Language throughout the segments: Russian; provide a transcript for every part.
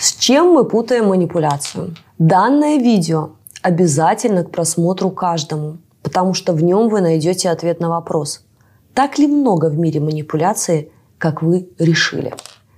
С чем мы путаем манипуляцию? Данное видео обязательно к просмотру каждому, потому что в нем вы найдете ответ на вопрос, так ли много в мире манипуляции, как вы решили.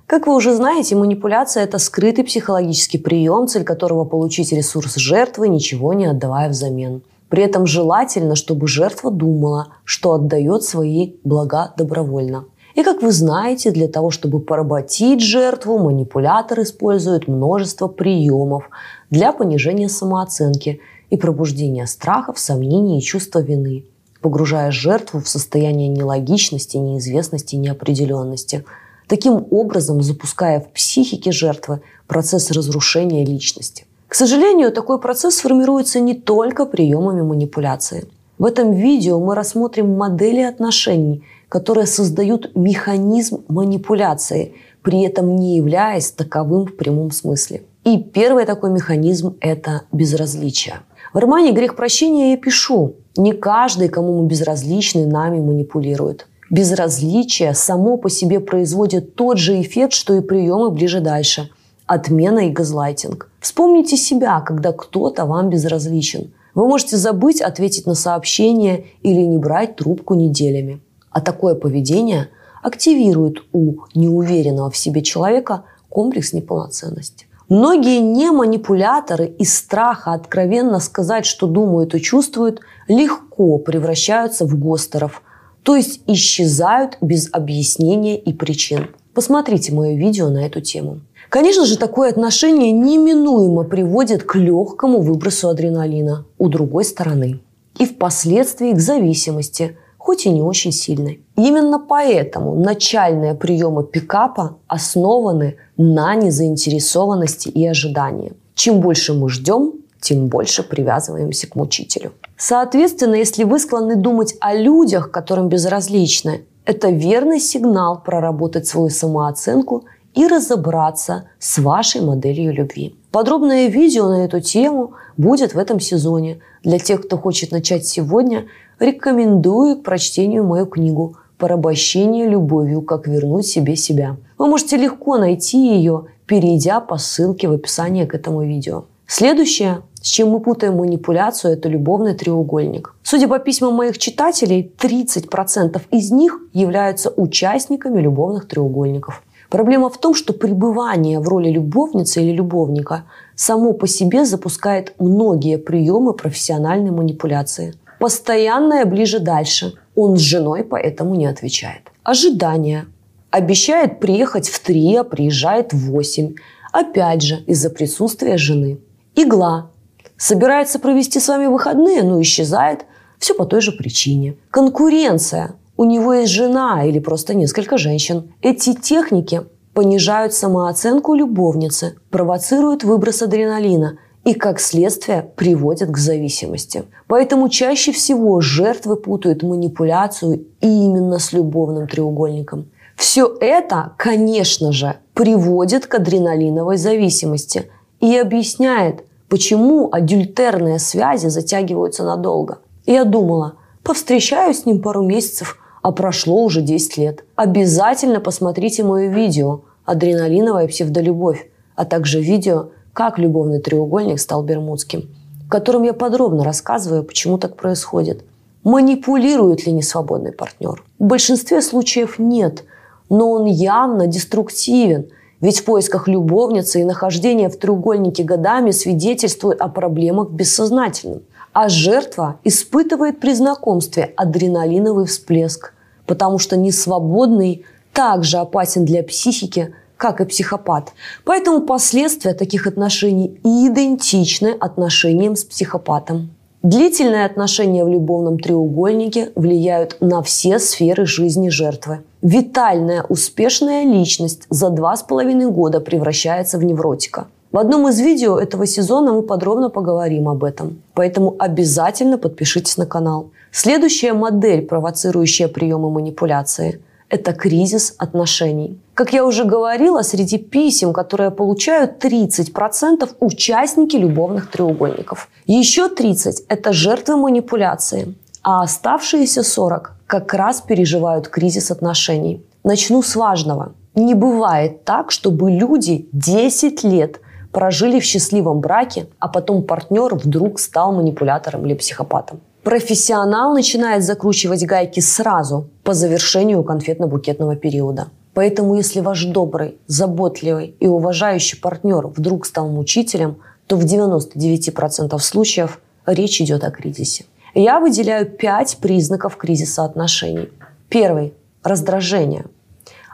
Как вы уже знаете, манипуляция – это скрытый психологический прием, цель которого – получить ресурс жертвы, ничего не отдавая взамен. При этом желательно, чтобы жертва думала, что отдает свои блага добровольно. И, как вы знаете, для того, чтобы поработить жертву, манипулятор использует множество приемов для понижения самооценки и пробуждения страхов, сомнений и чувства вины, погружая жертву в состояние нелогичности, неизвестности, неопределенности, таким образом запуская в психике жертвы процесс разрушения личности. К сожалению, такой процесс формируется не только приемами манипуляции. В этом видео мы рассмотрим модели отношений – которые создают механизм манипуляции, при этом не являясь таковым в прямом смысле. И первый такой механизм – это безразличие. В романе «Грех прощения» я пишу, не каждый, кому мы безразличны, нами манипулирует. Безразличие само по себе производит тот же эффект, что и приемы ближе дальше – отмена и газлайтинг. Вспомните себя, когда кто-то вам безразличен. Вы можете забыть ответить на сообщение или не брать трубку неделями. А такое поведение активирует у неуверенного в себе человека комплекс неполноценности. Многие не манипуляторы из страха откровенно сказать, что думают и чувствуют, легко превращаются в гостеров, то есть исчезают без объяснения и причин. Посмотрите мое видео на эту тему. Конечно же, такое отношение неминуемо приводит к легкому выбросу адреналина у другой стороны и впоследствии к зависимости, хоть и не очень сильной. Именно поэтому начальные приемы пикапа основаны на незаинтересованности и ожидании. Чем больше мы ждем, тем больше привязываемся к мучителю. Соответственно, если вы склонны думать о людях, которым безразличны, это верный сигнал проработать свою самооценку и разобраться с вашей моделью любви. Подробное видео на эту тему будет в этом сезоне. Для тех, кто хочет начать сегодня, рекомендую к прочтению мою книгу «Порабощение любовью. Как вернуть себе себя». Вы можете легко найти ее, перейдя по ссылке в описании к этому видео. Следующее, с чем мы путаем манипуляцию, это любовный треугольник. Судя по письмам моих читателей, 30% из них являются участниками любовных треугольников. Проблема в том, что пребывание в роли любовницы или любовника само по себе запускает многие приемы профессиональной манипуляции. Постоянное ближе-дальше. Он с женой поэтому не отвечает. Ожидание. Обещает приехать в три, а приезжает в восемь. Опять же, из-за присутствия жены. Игла. Собирается провести с вами выходные, но исчезает. Все по той же причине. Конкуренция. У него есть жена или просто несколько женщин. Эти техники понижают самооценку любовницы, провоцируют выброс адреналина – и, как следствие, приводят к зависимости. Поэтому чаще всего жертвы путают манипуляцию именно с любовным треугольником. Все это, конечно же, приводит к адреналиновой зависимости и объясняет, почему адюльтерные связи затягиваются надолго. Я думала, повстречаюсь с ним пару месяцев, а прошло уже 10 лет. Обязательно посмотрите мое видео «Адреналиновая псевдолюбовь», а также видео – как любовный треугольник стал бермудским, в котором я подробно рассказываю, почему так происходит. Манипулирует ли несвободный партнер? В большинстве случаев нет, но он явно деструктивен, ведь в поисках любовницы и нахождение в треугольнике годами свидетельствует о проблемах бессознательным. А жертва испытывает при знакомстве адреналиновый всплеск, потому что несвободный также опасен для психики, как и психопат. Поэтому последствия таких отношений идентичны отношениям с психопатом. Длительные отношения в любовном треугольнике влияют на все сферы жизни жертвы. Витальная, успешная личность за два с половиной года превращается в невротика. В одном из видео этого сезона мы подробно поговорим об этом. Поэтому обязательно подпишитесь на канал. Следующая модель, провоцирующая приемы манипуляции – это кризис отношений. Как я уже говорила, среди писем, которые получают 30% участники любовных треугольников. Еще 30% – это жертвы манипуляции. А оставшиеся 40 как раз переживают кризис отношений. Начну с важного. Не бывает так, чтобы люди 10 лет прожили в счастливом браке, а потом партнер вдруг стал манипулятором или психопатом. Профессионал начинает закручивать гайки сразу по завершению конфетно-букетного периода. Поэтому если ваш добрый, заботливый и уважающий партнер вдруг стал мучителем, то в 99% случаев речь идет о кризисе. Я выделяю пять признаков кризиса отношений. Первый – раздражение.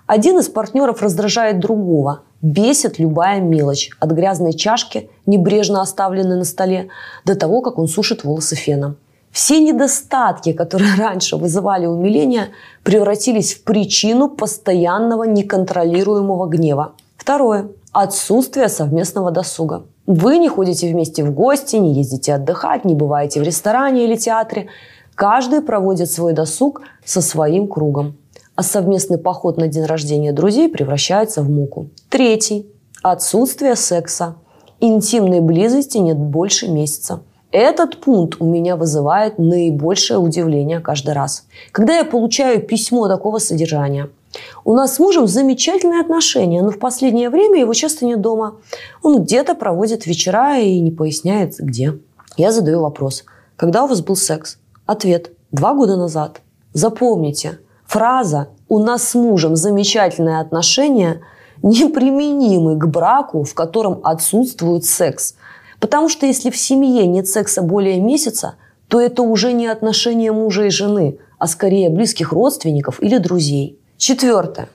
Один из партнеров раздражает другого. Бесит любая мелочь. От грязной чашки, небрежно оставленной на столе, до того, как он сушит волосы феном. Все недостатки, которые раньше вызывали умиление, превратились в причину постоянного неконтролируемого гнева. Второе. Отсутствие совместного досуга. Вы не ходите вместе в гости, не ездите отдыхать, не бываете в ресторане или театре. Каждый проводит свой досуг со своим кругом. А совместный поход на день рождения друзей превращается в муку. Третий. Отсутствие секса. Интимной близости нет больше месяца. Этот пункт у меня вызывает наибольшее удивление каждый раз. Когда я получаю письмо такого содержания – у нас с мужем замечательные отношения, но в последнее время его часто нет дома. Он где-то проводит вечера и не поясняет, где. Я задаю вопрос. Когда у вас был секс? Ответ. Два года назад. Запомните, фраза «у нас с мужем замечательные отношения» неприменимы к браку, в котором отсутствует секс. Потому что если в семье нет секса более месяца, то это уже не отношения мужа и жены, а скорее близких родственников или друзей. Четвертое.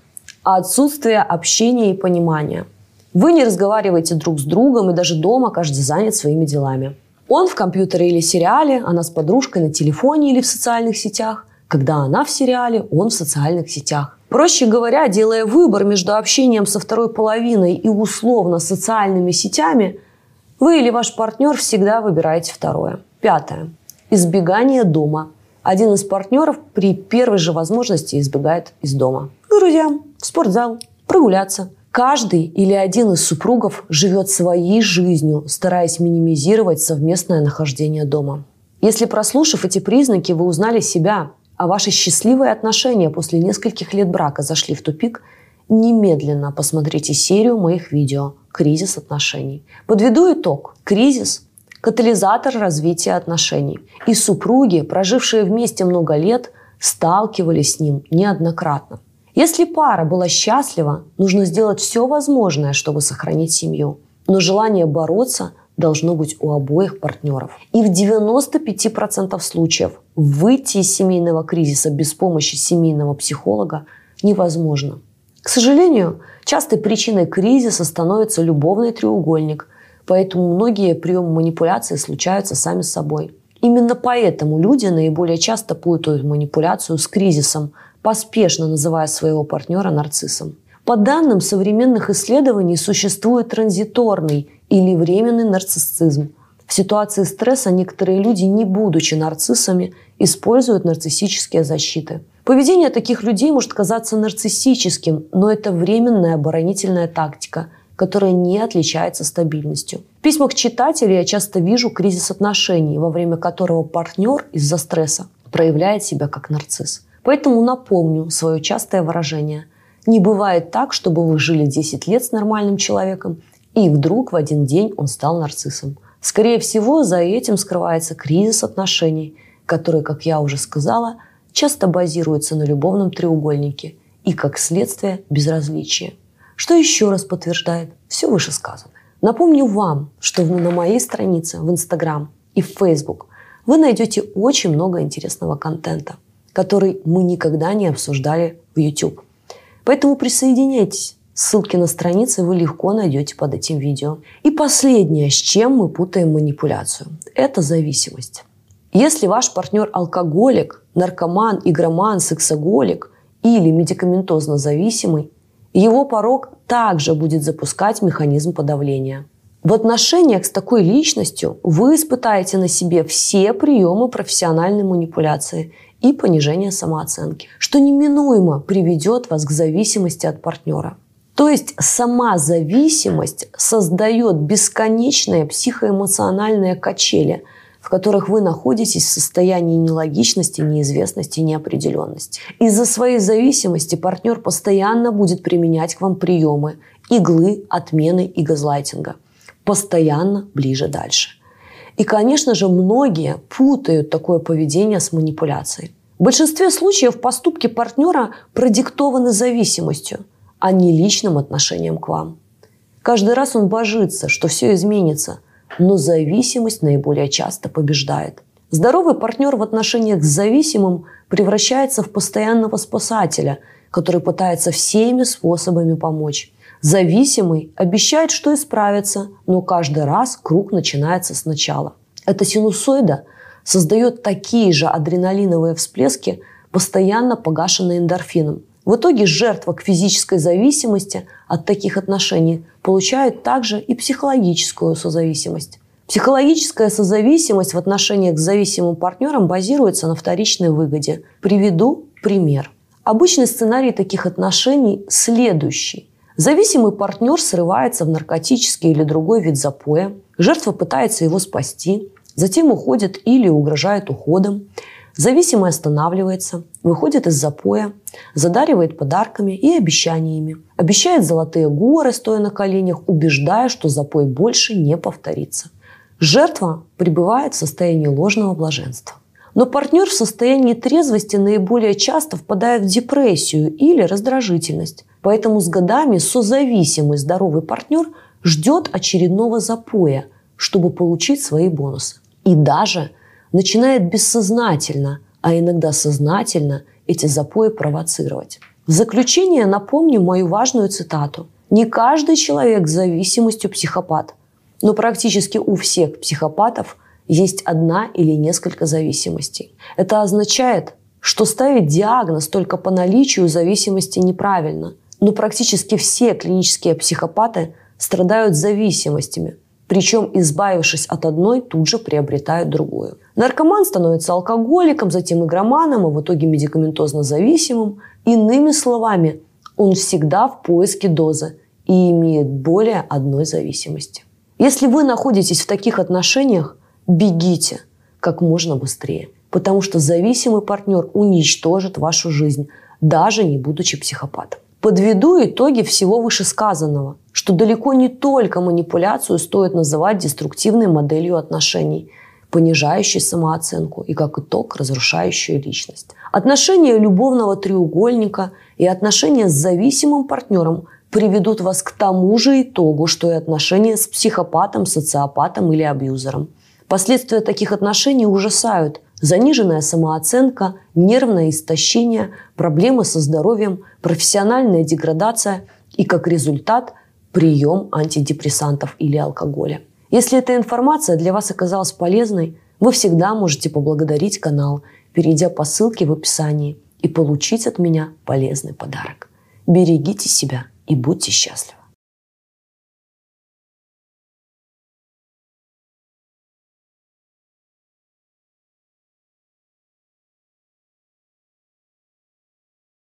Отсутствие общения и понимания. Вы не разговариваете друг с другом, и даже дома каждый занят своими делами. Он в компьютере или сериале, она с подружкой на телефоне или в социальных сетях. Когда она в сериале, он в социальных сетях. Проще говоря, делая выбор между общением со второй половиной и условно социальными сетями, вы или ваш партнер всегда выбираете второе. Пятое. Избегание дома – один из партнеров при первой же возможности избегает из дома. К друзьям, в спортзал, прогуляться. Каждый или один из супругов живет своей жизнью, стараясь минимизировать совместное нахождение дома. Если прослушав эти признаки, вы узнали себя, а ваши счастливые отношения после нескольких лет брака зашли в тупик, немедленно посмотрите серию моих видео «Кризис отношений». Подведу итог. Кризис катализатор развития отношений. И супруги, прожившие вместе много лет, сталкивались с ним неоднократно. Если пара была счастлива, нужно сделать все возможное, чтобы сохранить семью. Но желание бороться должно быть у обоих партнеров. И в 95% случаев выйти из семейного кризиса без помощи семейного психолога невозможно. К сожалению, частой причиной кризиса становится любовный треугольник, Поэтому многие приемы манипуляции случаются сами собой. Именно поэтому люди наиболее часто путают манипуляцию с кризисом, поспешно называя своего партнера нарциссом. По данным современных исследований существует транзиторный или временный нарциссизм. В ситуации стресса некоторые люди, не будучи нарциссами, используют нарциссические защиты. Поведение таких людей может казаться нарциссическим, но это временная оборонительная тактика – которая не отличается стабильностью. В письмах читателей я часто вижу кризис отношений, во время которого партнер из-за стресса проявляет себя как нарцисс. Поэтому напомню свое частое выражение. Не бывает так, чтобы вы жили 10 лет с нормальным человеком, и вдруг в один день он стал нарциссом. Скорее всего, за этим скрывается кризис отношений, который, как я уже сказала, часто базируется на любовном треугольнике и, как следствие, безразличие что еще раз подтверждает все вышесказанное. Напомню вам, что на моей странице в Instagram и в Facebook вы найдете очень много интересного контента, который мы никогда не обсуждали в YouTube. Поэтому присоединяйтесь. Ссылки на страницы вы легко найдете под этим видео. И последнее, с чем мы путаем манипуляцию, это зависимость. Если ваш партнер алкоголик, наркоман, игроман, сексоголик или медикаментозно зависимый, его порог также будет запускать механизм подавления. В отношениях с такой личностью вы испытаете на себе все приемы профессиональной манипуляции и понижения самооценки, что неминуемо приведет вас к зависимости от партнера. То есть сама зависимость создает бесконечные психоэмоциональные качели, в которых вы находитесь в состоянии нелогичности, неизвестности, неопределенности. Из-за своей зависимости партнер постоянно будет применять к вам приемы иглы, отмены и газлайтинга. Постоянно ближе дальше. И, конечно же, многие путают такое поведение с манипуляцией. В большинстве случаев поступки партнера продиктованы зависимостью, а не личным отношением к вам. Каждый раз он божится, что все изменится, но зависимость наиболее часто побеждает. Здоровый партнер в отношениях с зависимым превращается в постоянного спасателя, который пытается всеми способами помочь. Зависимый обещает, что исправится, но каждый раз круг начинается сначала. Эта синусоида создает такие же адреналиновые всплески, постоянно погашенные эндорфином – в итоге жертва к физической зависимости от таких отношений получает также и психологическую созависимость. Психологическая созависимость в отношениях с зависимым партнером базируется на вторичной выгоде. Приведу пример. Обычный сценарий таких отношений следующий. Зависимый партнер срывается в наркотический или другой вид запоя. Жертва пытается его спасти, затем уходит или угрожает уходом. Зависимый останавливается, выходит из запоя, задаривает подарками и обещаниями. Обещает золотые горы, стоя на коленях, убеждая, что запой больше не повторится. Жертва пребывает в состоянии ложного блаженства. Но партнер в состоянии трезвости наиболее часто впадает в депрессию или раздражительность. Поэтому с годами созависимый здоровый партнер ждет очередного запоя, чтобы получить свои бонусы. И даже – начинает бессознательно, а иногда сознательно эти запои провоцировать. В заключение напомню мою важную цитату. Не каждый человек с зависимостью психопат, но практически у всех психопатов есть одна или несколько зависимостей. Это означает, что ставить диагноз только по наличию зависимости неправильно. Но практически все клинические психопаты страдают зависимостями, причем, избавившись от одной, тут же приобретают другую. Наркоман становится алкоголиком, затем игроманом, а в итоге медикаментозно зависимым. Иными словами, он всегда в поиске дозы и имеет более одной зависимости. Если вы находитесь в таких отношениях, бегите как можно быстрее, потому что зависимый партнер уничтожит вашу жизнь, даже не будучи психопатом. Подведу итоги всего вышесказанного, что далеко не только манипуляцию стоит называть деструктивной моделью отношений, понижающей самооценку и, как итог, разрушающую личность. Отношения любовного треугольника и отношения с зависимым партнером приведут вас к тому же итогу, что и отношения с психопатом, социопатом или абьюзером. Последствия таких отношений ужасают, заниженная самооценка, нервное истощение, проблемы со здоровьем, профессиональная деградация и, как результат, прием антидепрессантов или алкоголя. Если эта информация для вас оказалась полезной, вы всегда можете поблагодарить канал, перейдя по ссылке в описании и получить от меня полезный подарок. Берегите себя и будьте счастливы.